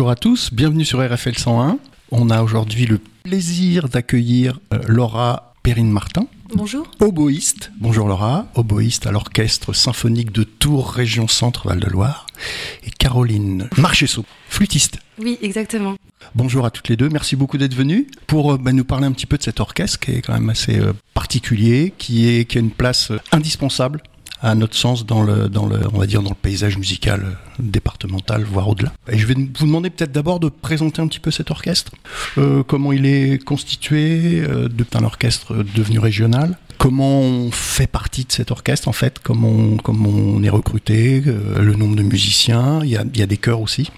Bonjour à tous, bienvenue sur RFL 101. On a aujourd'hui le plaisir d'accueillir euh, Laura Perrine-Martin. Bonjour. Oboïste. Bonjour Laura. Oboïste à l'Orchestre Symphonique de Tours, Région Centre Val-de-Loire. Et Caroline Marchesso, flûtiste. Oui, exactement. Bonjour à toutes les deux, merci beaucoup d'être venues pour euh, bah, nous parler un petit peu de cet orchestre qui est quand même assez euh, particulier, qui, est, qui a une place indispensable à notre sens dans le, dans le, on va dire dans le paysage musical euh, départemental, voire au-delà. Et je vais vous demander peut-être d'abord de présenter un petit peu cet orchestre, euh, comment il est constitué, euh, depuis un orchestre devenu régional. Comment on fait partie de cet orchestre en fait, comment on, comment on est recruté, euh, le nombre de musiciens, il y a, il y a des chœurs aussi.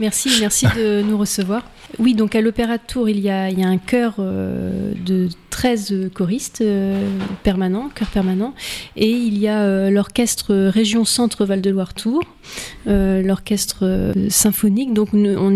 Merci, merci de nous recevoir. Oui, donc à l'Opéra de Tours, il y a, un chœur euh, de 13 choristes euh, permanents, chœur permanent, et il y a euh, l'orchestre Région Centre Val-de-Loire Tours, euh, l'orchestre symphonique, donc on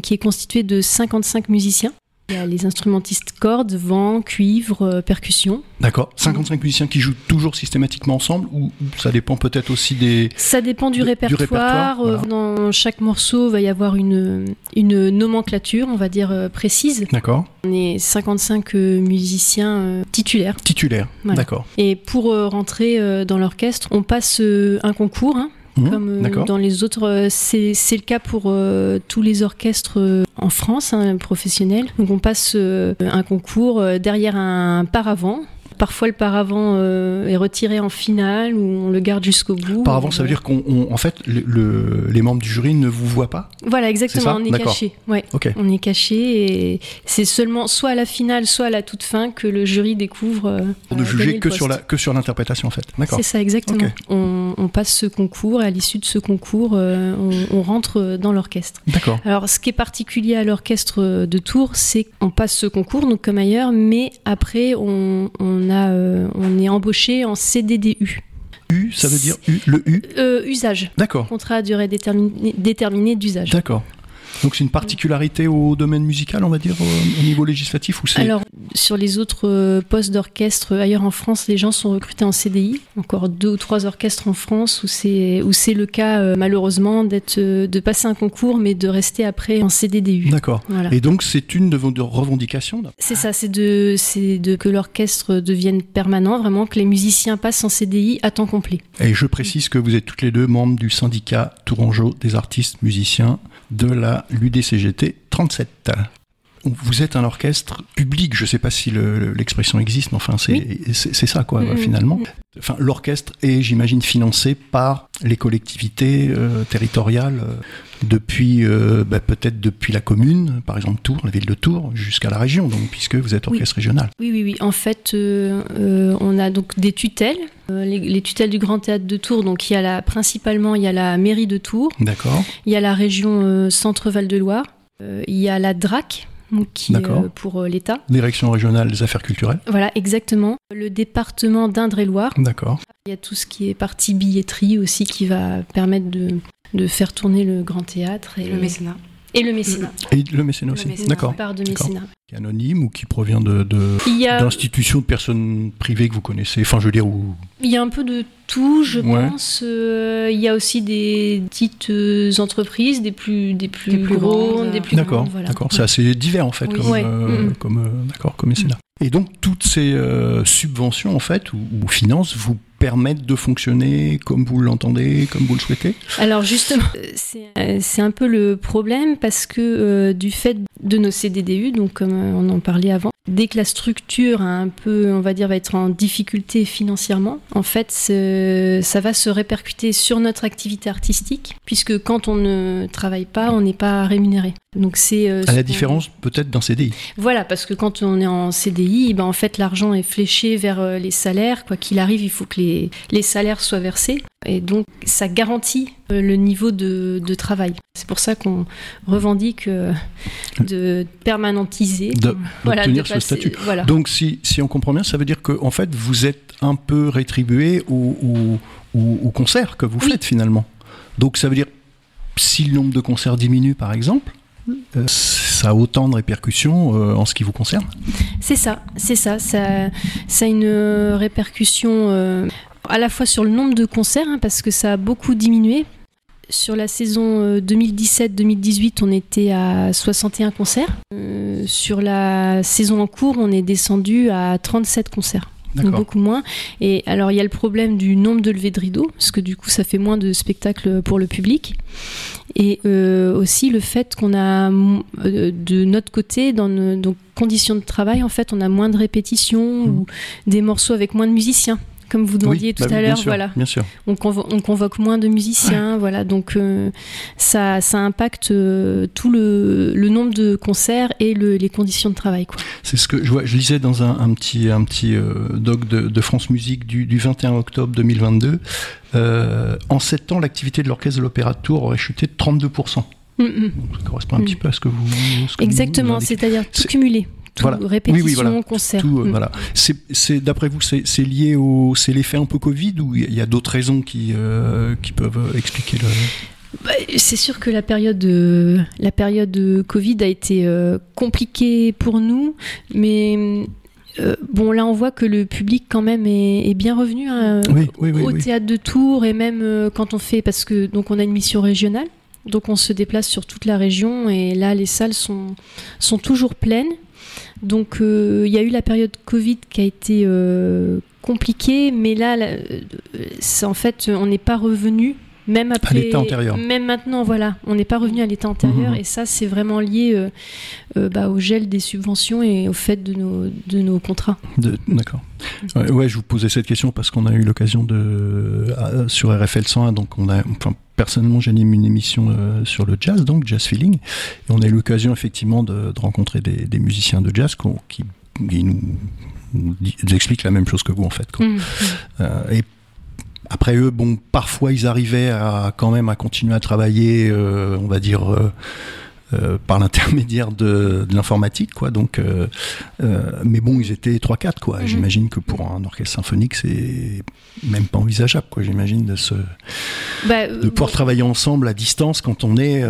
qui est constitué de 55 musiciens. Il y a les instrumentistes cordes, vent, cuivre, euh, percussion. D'accord. 55 musiciens qui jouent toujours systématiquement ensemble ou ça dépend peut-être aussi des. Ça dépend du répertoire. Euh, voilà. Dans chaque morceau, il va y avoir une, une nomenclature, on va dire, euh, précise. D'accord. On est 55 euh, musiciens titulaires. Titulaires. Voilà. D'accord. Et pour rentrer dans l'orchestre, on passe un concours. hein, Mhm, comme euh, dans les autres, euh, c'est le cas pour euh, tous les orchestres en France, hein, professionnels. Donc on passe euh, un concours derrière un paravent. Parfois le paravent euh, est retiré en finale ou on le garde jusqu'au bout. Par avant, ça veut dire qu'on, on- en fait, le- le- les membres du jury ne vous voient pas? Voilà, exactement, on est caché. Ouais. On est caché et c'est seulement soit à la finale, soit à la toute fin que le jury découvre. Pour ne juger que sur, la, poste. que sur l'interprétation, en fait. D'accord. C'est ça, exactement. On, on passe ce concours et à l'issue de ce concours, euh, on, on rentre dans l'orchestre. D'accord. Alors, ce qui est particulier à l'orchestre de Tours, c'est qu'on passe ce concours, donc comme ailleurs, mais après, on, on, a, euh, on est embauché en CDDU. U, ça veut dire U, le U Euh, usage, D'accord. contrat à durée déterminée, déterminée d'usage. D'accord. Donc c'est une particularité au domaine musical, on va dire, au, au niveau législatif ou c'est Alors, sur les autres euh, postes d'orchestre ailleurs en France, les gens sont recrutés en CDI. Encore deux ou trois orchestres en France où c'est où c'est le cas euh, malheureusement d'être euh, de passer un concours mais de rester après en CDDU. D'accord. Voilà. Et donc c'est une de vos revendications C'est ça, c'est de c'est de que l'orchestre devienne permanent, vraiment que les musiciens passent en CDI à temps complet. Et je précise que vous êtes toutes les deux membres du syndicat Tourangeau des artistes musiciens de la l'UDCGT 37. Vous êtes un orchestre public, je ne sais pas si le- le- l'expression existe, mais enfin c'est ça quoi Mhm. finalement. Enfin l'orchestre est, j'imagine, financé par les collectivités euh, territoriales euh, depuis euh, bah, peut-être depuis la commune, par exemple Tours, la ville de Tours, jusqu'à la région, donc puisque vous êtes Oui. orchestre régional. Oui, oui, oui. En fait, euh, on a donc des tutelles, les, les tutelles du Grand Théâtre de Tours. Donc, il y a la, principalement, il y a la mairie de Tours, D'accord. il y a la région euh, Centre-Val de Loire, il y a la DRAC, qui euh, pour euh, l'État. Direction régionale des affaires culturelles. Voilà, exactement. Le département d'Indre-et-Loire. D'accord. Il y a tout ce qui est partie billetterie aussi qui va permettre de, de faire tourner le Grand Théâtre et Le mécénat. Et le mécénat. Et le mécénat aussi. D'accord. Part de mécénat. Qui est anonyme ou qui provient de, de- Il y a, d'institutions, de personnes privées que vous connaissez? Enfin, je veux dire, où... il y a un peu de tout, je Ouais. pense. Euh, il y a aussi des petites euh, entreprises, des plus, des plus, Des plus grandes, grandes. des plus D'accord, voilà. d'accord. C'est assez divers en fait, Oui. comme, Ouais. euh, Mhm. comme, euh, d'accord, comme mécénat. Et donc toutes ces euh, subventions en fait ou, ou finances vous permettent de fonctionner comme vous l'entendez, comme vous le souhaitez. Alors justement, euh, c'est euh, c'est un peu le problème parce que euh, du fait de nos CDDU, donc comme on en parlait avant, dès que la structure a un peu, on va dire, va être en difficulté financièrement, en fait, ça va se répercuter sur notre activité artistique, puisque quand on ne travaille pas, on n'est pas rémunéré. Donc c'est euh, À la différence peut-être d'un CDI. Voilà, parce que quand on est en CDI, ben en fait l'argent est fléché vers euh, les salaires. Quoi qu'il arrive, il faut que les, les salaires soient versés. Et donc ça garantit euh, le niveau de, de travail. C'est pour ça qu'on revendique de permanentiser. De- Voilà, d'obtenir ce statut. Voilà. Donc si, si on comprend bien, ça veut dire que en fait vous êtes un peu rétribué au, au, au- au concert que vous Oui. faites finalement. Donc ça veut dire si le nombre de concerts diminue par exemple, ça a autant de répercussions euh, en ce qui vous concerne. C'est ça, c'est ça, ça. A une euh, répercussion euh, à la fois sur le nombre de concerts, hein, parce que ça a beaucoup diminué. Sur la saison 2017-2018, on était à 61 concerts. sur la saison en cours, on est descendu à 37 concerts beaucoup moins. Et alors il y a le problème du nombre de levées de rideaux, parce que du coup ça fait moins de spectacles pour le public. Et euh, aussi le fait qu'on a euh, de notre côté, dans nos conditions de travail, en fait, on a moins de répétitions mmh. ou des morceaux avec moins de musiciens comme vous demandiez tout bah à l'heure. Voilà. Bien sûr. On, convoque moins de musiciens, voilà. Donc euh, ça, ça impacte euh, tout le, le, nombre de concerts et le, les conditions de travail. C'est ce que je, vois, je lisais dans un, un petit, un petit euh, doc de, de, France Musique du, du, 21 octobre 2022. en 7 ans, l'activité de l'orchestre de l'Opéra de Tours aurait chuté de 32%. Mm, mm. ça correspond un petit peu à ce que vous. Exactement, c'est-à-dire tout cumulé tout, répétition, concert. Euh, mm. voilà. C'est, d'après vous, c'est, lié au, c'est l'effet un peu Covid ou il y a d'autres raisons qui, euh, qui peuvent expliquer le. Bah, c'est sûr que la période de, la période de Covid a été euh, compliquée pour nous, mais bon, là, on voit que le public, quand même, est, bien revenu hein, au théâtre de Tours et même quand on fait. Parce que, donc, on a une mission régionale. Donc, on se déplace sur toute la région et là, les salles sont, sont toujours pleines. Donc euh, il y a eu la période Covid qui a été euh, compliquée, mais là, c'est en fait, on n'est pas revenu. Même après, l'état antérieur. Même maintenant, voilà, on n'est pas revenu à l'état antérieur, mmh. et ça, c'est vraiment lié euh, bah, au gel des subventions et au fait de nos, de nos contrats. D'accord. Ouais, je vous posais cette question parce qu'on a eu l'occasion de sur RFL 101, donc on a, personnellement, j'anime une émission euh, sur le jazz, donc Jazz Feeling. Et on a eu l'occasion effectivement de, rencontrer des, musiciens de jazz qui, nous, expliquent la même chose que vous en fait. Mmh, mmh. Euh, et après eux, bon, parfois ils arrivaient à quand même à continuer à travailler, euh, on va dire euh, par l'intermédiaire de, l'informatique, quoi. Donc, euh, euh, mais bon, ils étaient 3-4, quoi. Mhm. J'imagine que pour un orchestre symphonique, c'est même pas envisageable, quoi. J'imagine de se, bah, de pouvoir travailler ensemble à distance quand on est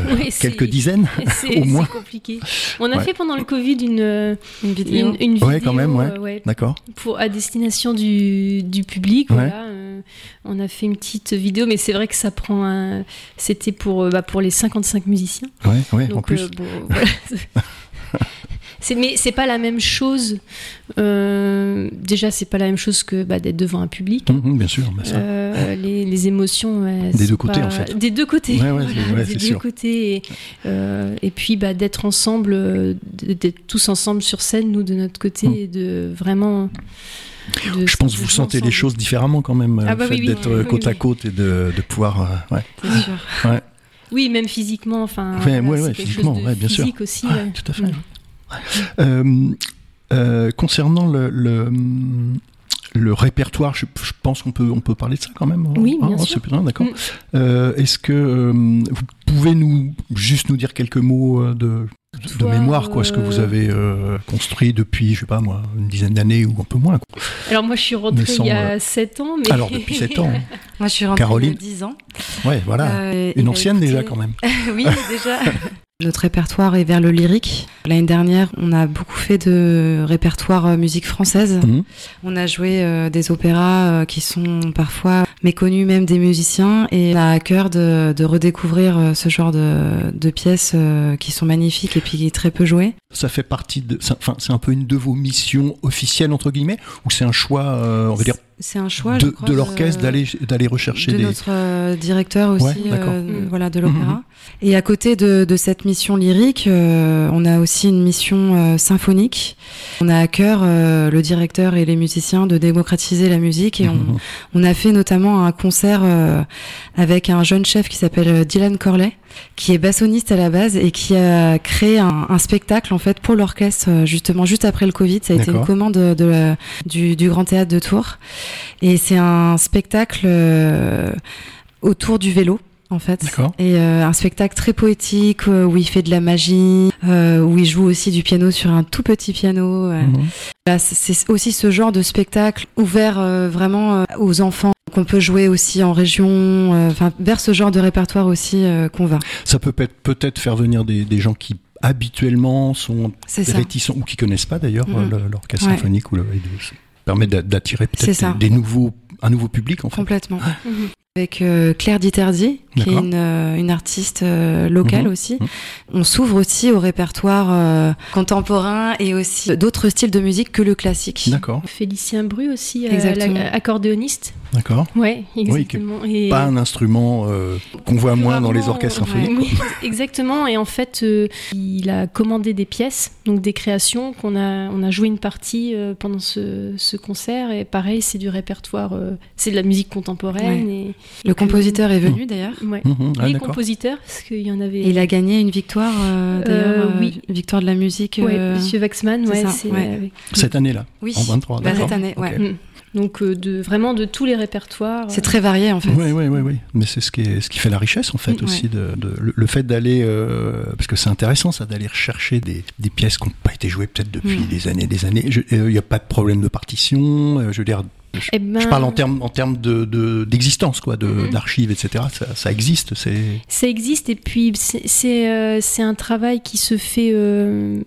quelques dizaines, au moins. C'est compliqué. On a fait pendant le Covid une, une vidéo, une, ouais, quand même, ouais. D'accord. Pour à destination du, du public, voilà. On a fait une petite vidéo, mais c'est vrai que ça prend un. C'était pour, bah, pour les 55 musiciens. Ouais. Oui, en plus. Euh, c'est, mais c'est pas la même chose. Euh, déjà, c'est pas la même chose que bah, d'être devant un public. Mmh, mmh, bien sûr. Euh, les, les, émotions. des deux côtés, en fait. Des deux côtés. des deux côtés. Et, et puis, bah, d'être ensemble, d'être tous ensemble sur scène, nous de notre côté, mmh. et de vraiment. Je pense que vous sentez les choses différemment quand même, ah bah le fait d'être côte à côte et de, de pouvoir. ouais. C'est sûr. Ouais. Oui, même physiquement. Enfin, ouais, physiquement, bien sûr. aussi. tout à fait. Euh, euh, concernant le, le, répertoire, je, pense qu'on peut, on peut parler de ça quand même. Hein. Oui, bien ah, sûr. d'accord. Mm. Euh, est-ce que vous pouvez nous juste nous dire quelques mots de de mémoire, quoi, ce que vous euh, avez euh, construit depuis, je sais pas moi, une dizaine d'années ou un peu moins. Alors moi, je suis rentrée il y a 7 ans. Mais... Alors depuis 7 ans. moi, je suis rentrée il y a 10 ans. Ouais, voilà. Euh, une ancienne déjà quand même. oui, déjà. Notre répertoire est vers le lyrique. L'année dernière, on a beaucoup fait de répertoire euh, musique française. Mhm. On a joué euh, des opéras euh, qui sont parfois méconnus même des musiciens et on a à cœur de, de redécouvrir ce genre de, de pièces qui sont magnifiques et puis très peu jouées. Ça fait partie de, enfin, c'est un peu une de vos missions officielles entre guillemets ou c'est un choix, on va dire c'est un choix de, de l'orchestre d'aller d'aller rechercher de notre euh, directeur aussi euh, mm. voilà de l'opéra mm-hmm. et à côté de, de cette mission lyrique euh, on a aussi une mission symphonique. On a à cœur le directeur et les musiciens de démocratiser la musique et on, on a fait notamment un concert avec un jeune chef qui s'appelle Dylan Corley qui est bassoniste à la base et qui a créé un, un spectacle en fait pour l'orchestre justement juste après le Covid. Ça a été une commande de, du, du Grand Théâtre de Tours. Et c'est un spectacle euh, autour du vélo en fait. Et euh, un spectacle très poétique euh, où il fait de la magie, où il joue aussi du piano sur un tout petit piano. Mhm. c'est aussi ce genre de spectacle ouvert vraiment aux enfants qu'on peut jouer aussi en région, enfin vers ce genre de répertoire aussi qu'on va. Ça peut peut-être faire venir des, des gens qui habituellement sont réticents ou qui connaissent pas d'ailleurs mhm. l'orchestre symphonique ou le, permet d'attirer peut-être des, nouveaux, un nouveau public en fait. Complètement. Mhm. Avec euh, Claire Diterdi, qui est une, euh, une artiste euh, locale mhm. aussi. Mhm. On s'ouvre aussi au répertoire contemporain et aussi d'autres styles de musique que le classique. D'accord. Félicien Bru aussi, accordéoniste. D'accord. Ouais, exactement. et... Pas un instrument qu'on voit moins dans les orchestres symphoniques. Oui, exactement. Et en fait, il a commandé des pièces, donc des créations qu'on a, on a joué une partie pendant ce, ce, concert. Et pareil, c'est du répertoire, c'est de la musique contemporaine. Et, le compositeur est venu d'ailleurs. Ouais. Mmh, Les compositeurs, parce qu'il y en avait. il a gagné une victoire, euh, euh, oui. victoire de la musique. Oui, euh, Monsieur Waxman, ouais, Cette année-là. Oui. En 23. Bah, cette année, ouais. Mmh. Donc de, vraiment de tous les répertoires. C'est très varié en fait. Oui, oui, oui, oui. Mais c'est ce qui, est, ce qui fait la richesse en fait mmh, aussi. De, le, fait d'aller, parce que c'est intéressant ça, d'aller rechercher des, des pièces qui n'ont pas été jouées peut-être depuis des années des années. Il n'y a pas de problème de partition. je veux dire, eh ben, je, parle en termes en termes de d'existence quoi, mhm. d'archives, etc. Ça, existe, c'est. Ça existe et puis c'est euh, un travail qui se fait euh,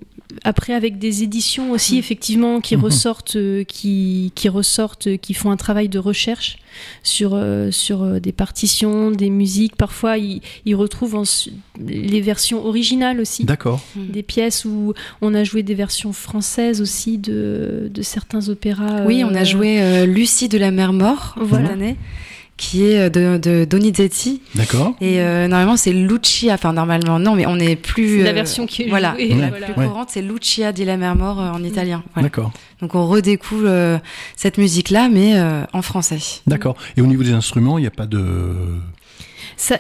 après avec des éditions aussi mhm. effectivement qui mhm. ressortent euh, qui qui ressortent qui font un travail de recherche sur sur des partitions des musiques parfois ils, ils retrouvent les versions originales aussi d'accord des pièces où on a joué des versions françaises aussi de, de certains opéras oui on a joué Lucie de la mer mort voilà. cette année qui est euh, de, de Donizetti. D'accord. Et euh, normalement, c'est Lucia. Enfin, normalement, non, mais on est plus. la euh, version qui est voilà, la plus courante, c'est Lucia di la mer mort en italien. D'accord. Donc, on redécouvre cette musique-là, mais en français. D'accord. Et au niveau des instruments, il n'y a pas de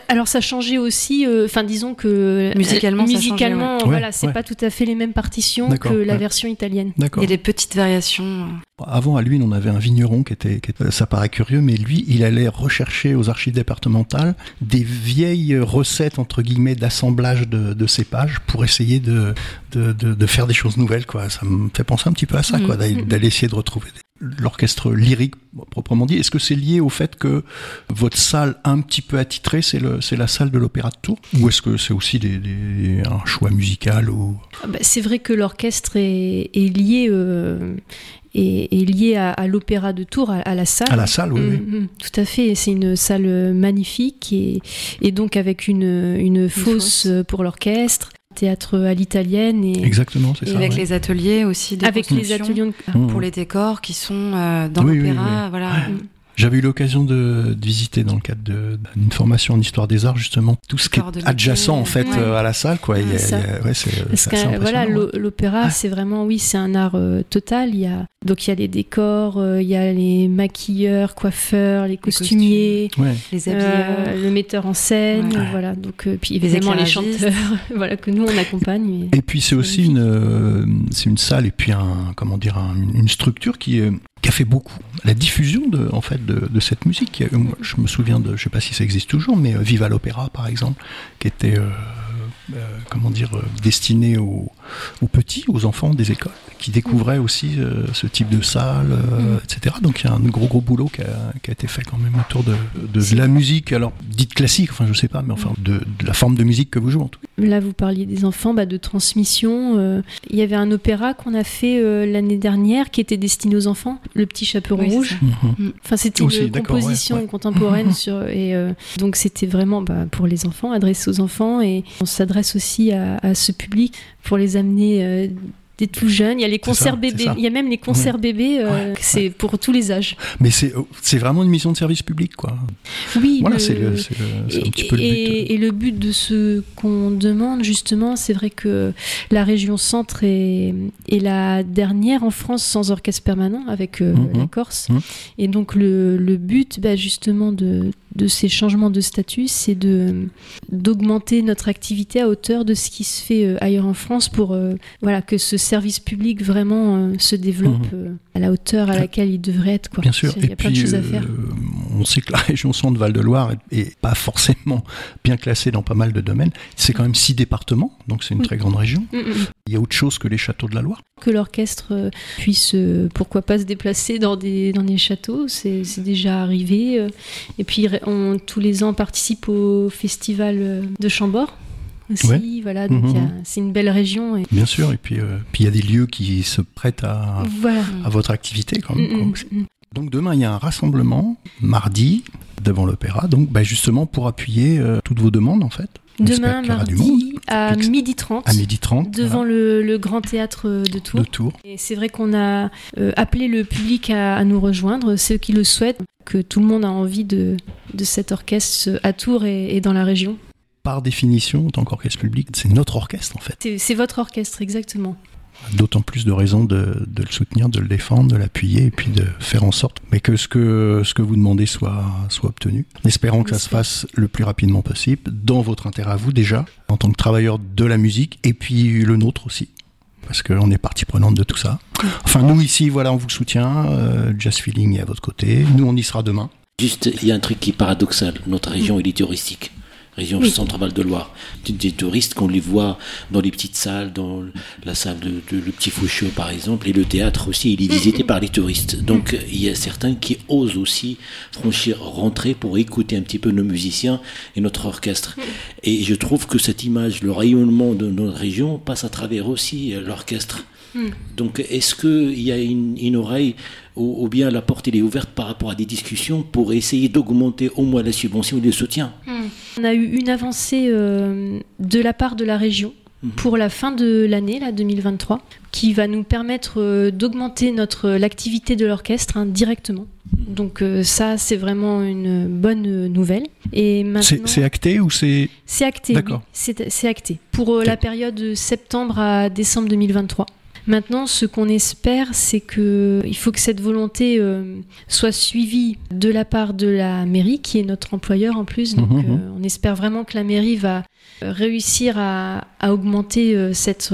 alors ça changeait aussi, euh, enfin disons que musicalement, musicalement, voilà, c'est pas tout à fait les mêmes partitions que la version italienne. Il y a des petites variations. Avant à Luynes, on avait un vigneron qui était, ça paraît curieux, mais lui, il allait rechercher aux archives départementales des vieilles recettes entre guillemets d'assemblage de, cépages pour essayer de de, faire des choses nouvelles. Quoi. Ça me fait penser un petit peu à ça, mm. quoi, d'aller essayer de retrouver l'orchestre lyrique proprement dit. Est-ce que c'est lié au fait que votre salle un petit peu attitrée, c'est la salle de l'Opéra de Tours Ou est-ce que c'est aussi des, un choix musical ou... Ah bah, c'est vrai que l'orchestre est, lié, euh, est, lié à, l'Opéra de Tours, à, la salle. À la salle, oui. Mm, mm, tout à fait. C'est une salle magnifique et, et donc avec une, une, fosse, pour l'orchestre théâtre à l'italienne et exactement c'est ça avec les ateliers aussi avec les ateliers pour les décors qui sont euh, dans l'opéra voilà j'avais eu l'occasion de, visiter dans le cadre d'une formation en histoire des arts justement tout ce qui est adjacent en fait euh, à la salle quoi. voilà l'opéra c'est vraiment oui c'est un art euh, total. Il y a donc il y a les décors, euh, il y a les maquilleurs, coiffeurs, les costumiers, les, habilleurs, le metteur en scène, voilà. Donc puis évidemment les, chanteurs, voilà que nous on accompagne. Et puis c'est aussi une c'est une salle et puis un comment dire une structure qui est qui a fait beaucoup. La diffusion de, en fait, de, cette musique. Je me souviens de, je sais pas si ça existe toujours, mais euh, Viva l'Opéra, par exemple, qui était, euh, euh, comment dire, destiné aux, aux petits, aux enfants des écoles qui découvraient aussi euh, ce type de salle, euh, mm. etc. Donc il y a un gros gros boulot qui a, qui a été fait quand même autour de, de, la musique, alors dite classique, enfin je sais pas, mais enfin de, de la forme de musique que vous jouez en tout cas. Là vous parliez des enfants, bah, de transmission. Euh, il y avait un opéra qu'on a fait l'année dernière qui était destiné aux enfants, Le Petit Chaperon Rouge. Mm-hmm. Mm. Enfin c'était une composition contemporaine sur et donc c'était vraiment bah, pour les enfants, adressé aux enfants et on s'adresse aussi à, à, ce public pour les amener des tout jeunes. Il y a les concerts bébés. Il y a même les concerts bébés. Euh, c'est pour tous les âges. Mais c'est oh, c'est vraiment une mission de service public, quoi. Oui. Voilà, c'est un petit peu le but. Et, le but de ce qu'on demande, justement, c'est vrai que la région centre est, est, la dernière en France sans orchestre permanent avec euh, mhm. la Corse. Mhm. Et donc le, le but, bah, justement, de de ces changements de statut, c'est de d'augmenter notre activité à hauteur de ce qui se fait euh, ailleurs en France pour euh, voilà que ce service public vraiment euh, se développe mhm. à la hauteur à laquelle il devrait être. Quoi. Bien sûr. Il y a plein de choses à faire. on sait que la région centre Val-de-Loire est, pas forcément bien classée dans pas mal de domaines. C'est quand même six départements, donc c'est une très grande région. Mm, mm, mm. Il y a autre chose que les châteaux de la Loire. Que l'orchestre puisse, pourquoi pas, se déplacer dans des dans des châteaux, c'est déjà arrivé. Et puis tous les ans participe au festival de Chambord aussi. Voilà, donc mhm. c'est une belle région. Et... Bien sûr, et puis euh, puis il y a des lieux qui se prêtent à, à votre activité quand même. Donc demain, il y a un rassemblement, mardi, devant l'opéra, donc bah, justement pour appuyer toutes vos demandes en fait. Demain, mardi, à midi 30. À midi 30. Devant le, Grand Théâtre de Tours. De Tours. Et c'est vrai qu'on a appelé le public à, nous rejoindre, ceux qui le souhaitent, que tout le monde a envie de, de cet orchestre à Tours et dans la région par définition, en tant qu'orchestre public, c'est notre orchestre en fait. C'est votre orchestre, exactement. D'autant plus de raisons de, le soutenir, de le défendre, de l'appuyer et puis de faire en sorte mais que ce que, ce que vous demandez soit, soit obtenu. Espérons que ça se fasse le plus rapidement possible, dans votre intérêt à vous déjà, en tant que travailleur de la musique, et puis le nôtre aussi parce qu'on est partie prenante de tout ça. Enfin, nous ici, voilà, on vous soutient. Euh, Jazz Feeling est à votre côté. Nous, on y sera demain. Juste, il y a un truc qui est paradoxal. Notre région, elle est touristique région centre-val de Loire. Des, touristes qu'on les voit dans les petites salles, dans la salle de, le Petit Foucheux par exemple, et le théâtre aussi, il est visité par les touristes. Donc il y a certains qui osent aussi franchir, rentrer pour écouter un petit peu nos musiciens et notre orchestre. Et je trouve que cette image, le rayonnement de notre région passe à travers aussi euh, l'orchestre. Donc est-ce qu'il y a une, oreille ou, bien la porte est ouverte par rapport à des discussions pour essayer d'augmenter au moins la subvention et le soutien hmm. On a eu une avancée euh, de la part de la région hmm. pour la fin de l'année, là, 2023, qui va nous permettre euh, d'augmenter notre l'activité de l'orchestre hein, directement. Donc euh, ça, c'est vraiment une bonne nouvelle. Et c'est acté ou c'est C'est acté. D'accord. C'est acté pour la période septembre à décembre 2023. Maintenant, ce qu'on espère, c'est que il faut que cette volonté euh, soit suivie de la part de la mairie, qui est notre employeur en plus. Donc, mhm, mhm. Euh, on espère vraiment que la mairie va réussir à, augmenter euh, cette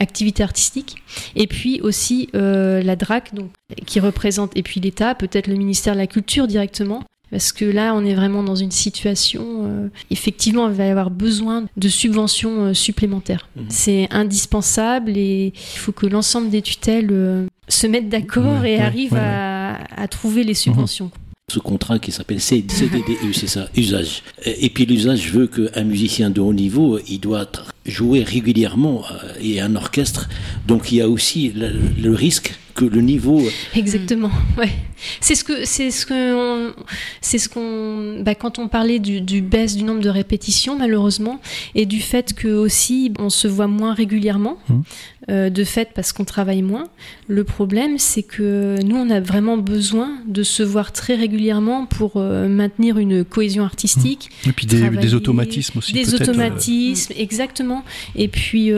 activité artistique. Et puis aussi la DRAC, donc, qui représente, et puis l'État, peut-être le ministère de la Culture directement, parce que là, on est vraiment dans une situation, euh, effectivement, il va y avoir besoin de subventions euh, supplémentaires. Mhm. C'est indispensable et il faut que l'ensemble des tutelles euh, se mettent d'accord et arrivent à, trouver les subventions. Mhm. ce contrat qui s'appelle CDDU, c'est ça, usage. Et puis l'usage veut qu'un musicien de haut niveau, il doit jouer régulièrement et un orchestre. Donc il y a aussi le risque que le niveau. Exactement, ouais. C'est ce que c'est ce que c'est ce qu'on bah, quand on parlait du, du, baisse du nombre de répétitions malheureusement et du fait que aussi on se voit moins régulièrement mmh. euh, de fait parce qu'on travaille moins. Le problème c'est que nous on a vraiment besoin de se voir très régulièrement pour euh, maintenir une cohésion artistique. Mmh. Et puis des, des, automatismes aussi. Des euh, automatismes, Et puis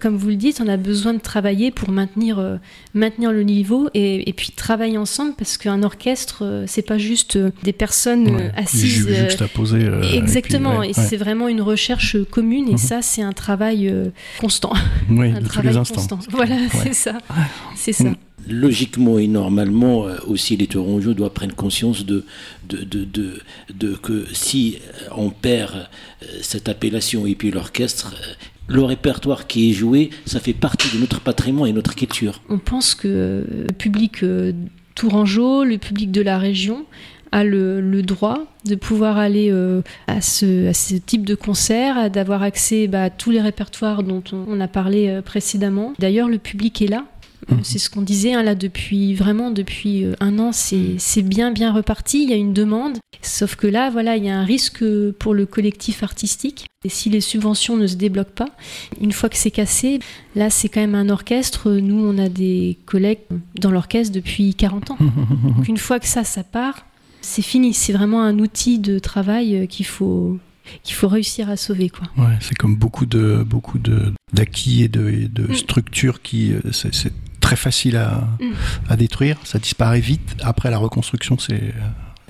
comme vous le dites, on a besoin de travailler pour maintenir maintenir le niveau et, et puis travailler ensemble parce qu'un orchestre, euh, c'est pas juste euh, des personnes euh, assises. Juste à poser. exactement, et, c'est vraiment une recherche commune et mhm. ça, c'est un travail constant. Oui, un de travail tous les instants. Constant. Voilà, c'est ça. C'est ça. Logiquement et normalement aussi les Tourangeaux doivent prendre conscience de, que si on perd cette appellation et puis l'orchestre, le répertoire qui est joué, ça fait partie de notre patrimoine et notre culture. On pense que le public euh, tourangeau, le public de la région, a le, droit de pouvoir aller euh, à, ce, type de concert, d'avoir accès bah, à tous les répertoires dont on, a parlé euh, précédemment. D'ailleurs, le public est là. Mhm. C'est ce qu'on disait hein, là depuis vraiment depuis euh, un an, c'est bien bien reparti. Il y a une demande, sauf que là voilà il y a un risque pour le collectif artistique. Et si les subventions ne se débloquent pas, une fois que c'est cassé, là c'est quand même un orchestre. Nous on a des collègues dans l'orchestre depuis 40 ans. Donc une fois que ça ça part, c'est fini. C'est vraiment un outil de travail euh, qu'il faut qu'il faut réussir à sauver quoi. Ouais, c'est comme beaucoup de beaucoup de d'acquis et de, de mm. structures qui euh, c'est très facile à, mm. à, détruire, ça disparaît vite. Après, la reconstruction, c'est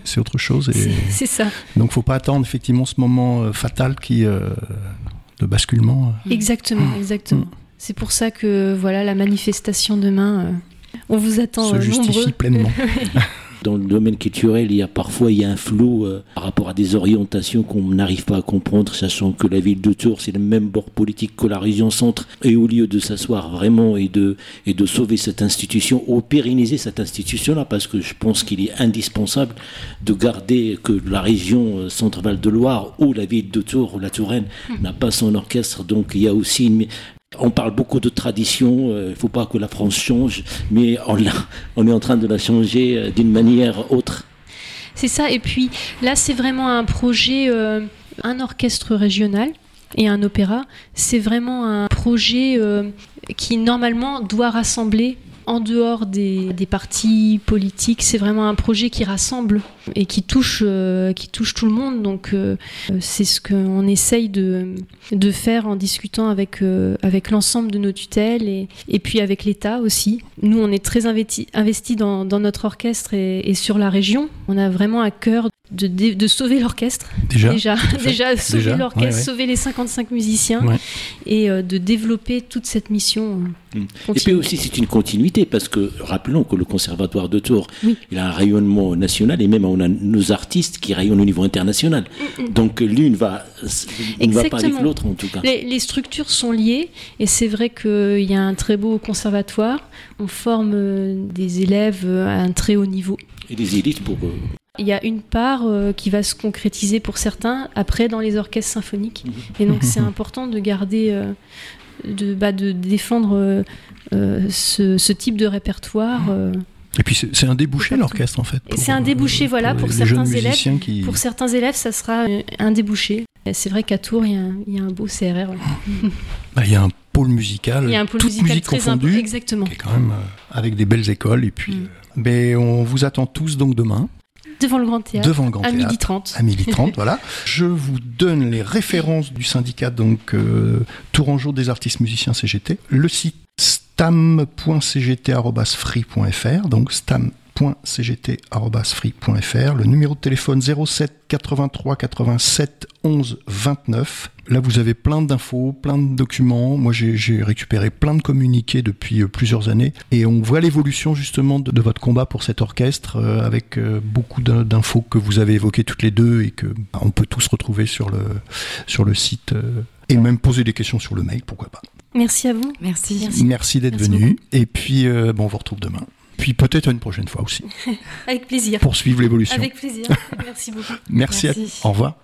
c'est autre chose. C'est ça. Donc, faut pas attendre effectivement ce moment euh, fatal qui euh, de basculement. Euh. Exactement, mm. exactement. Mm. C'est pour ça que voilà la manifestation demain, on vous attend. Se justifie pleinement. Dans le domaine culturel, il y a parfois il y a un flou euh, par rapport à des orientations qu'on n'arrive pas à comprendre, sachant que la ville de Tours, c'est le même bord politique que la région centre. Et au lieu de s'asseoir vraiment et de, et de sauver cette institution, ou pérenniser cette institution-là, parce que je pense qu'il est indispensable de garder que la région euh, centre-val de Loire ou la ville de Tours ou la Touraine mmh. n'a pas son orchestre. Donc il y a aussi une, on parle beaucoup de tradition, euh, il ne faut pas que la France change, mais on, est en train de la changer euh, d'une manière autre. C'est ça. Et puis là, c'est vraiment un projet, euh, un orchestre régional et un opéra. C'est vraiment un projet qui normalement doit rassembler en dehors des, partis politiques. C'est vraiment un projet qui rassemble et qui touche, euh, qui touche tout le monde. Donc euh, c'est ce qu'on essaye de, de faire en discutant avec, euh, avec l'ensemble de nos tutelles et, et puis avec l'État aussi. Nous, on est très investi, investi dans, dans, notre orchestre et, et, sur la région. On a vraiment à cœur de, de, sauver l'orchestre. Déjà, déjà, déjà sauver l'orchestre, sauver les 55 musiciens et de développer toute cette mission. Mm. Et puis aussi, c'est une continuité parce que rappelons que le Conservatoire de Tours, il a un rayonnement national et même on a nos artistes qui rayonnent au niveau international. Mm, mm. Donc l'une va, ne va pas avec l'autre en tout cas. Les, structures sont liées et c'est vrai qu'il y a un très beau conservatoire. On forme euh, des élèves à un très haut niveau. Et des élites pour. Euh, il y a une part euh, qui va se concrétiser pour certains après dans les orchestres symphoniques. Mm-hmm. Et donc c'est important de garder de, bah, de défendre euh, euh, ce, type de répertoire. Euh, et puis c'est un débouché l'orchestre en fait. C'est un débouché voilà pour, certains élèves. Pour certains élèves ça sera un débouché. C'est vrai qu'à Tours il y, a un, beau CRR. Bah, il y a un pôle musical, il y a un pôle toute musical musique très confondue, exactement. Qui est quand même avec des belles écoles et puis. Mm. mais on vous attend tous donc demain. Devant le Grand Théâtre. Devant le Grand à Théâtre. midi 30. À midi 30, voilà. Je vous donne les références du syndicat, donc euh, Tourangeau des artistes musiciens CGT. Le site stam.cgt.free.fr, donc stam cgt.free.fr, le numéro de téléphone 07 83 87 11 29. Là, vous avez plein d'infos, plein de documents. Moi, j'ai récupéré plein de communiqués depuis euh, plusieurs années et on voit l'évolution justement de, votre combat pour cet orchestre euh, avec euh, beaucoup d'infos que vous avez évoquées toutes les deux et que bah, on peut tous retrouver sur le, sur le site et même poser des questions sur le mail, pourquoi pas. Merci à vous. Merci. Merci, d'être venu. Et puis, bon, on vous retrouve demain. Puis peut-être une prochaine fois aussi. Avec plaisir. Pour suivre l'évolution. Avec plaisir. Merci beaucoup. Merci, Merci. À... Au revoir.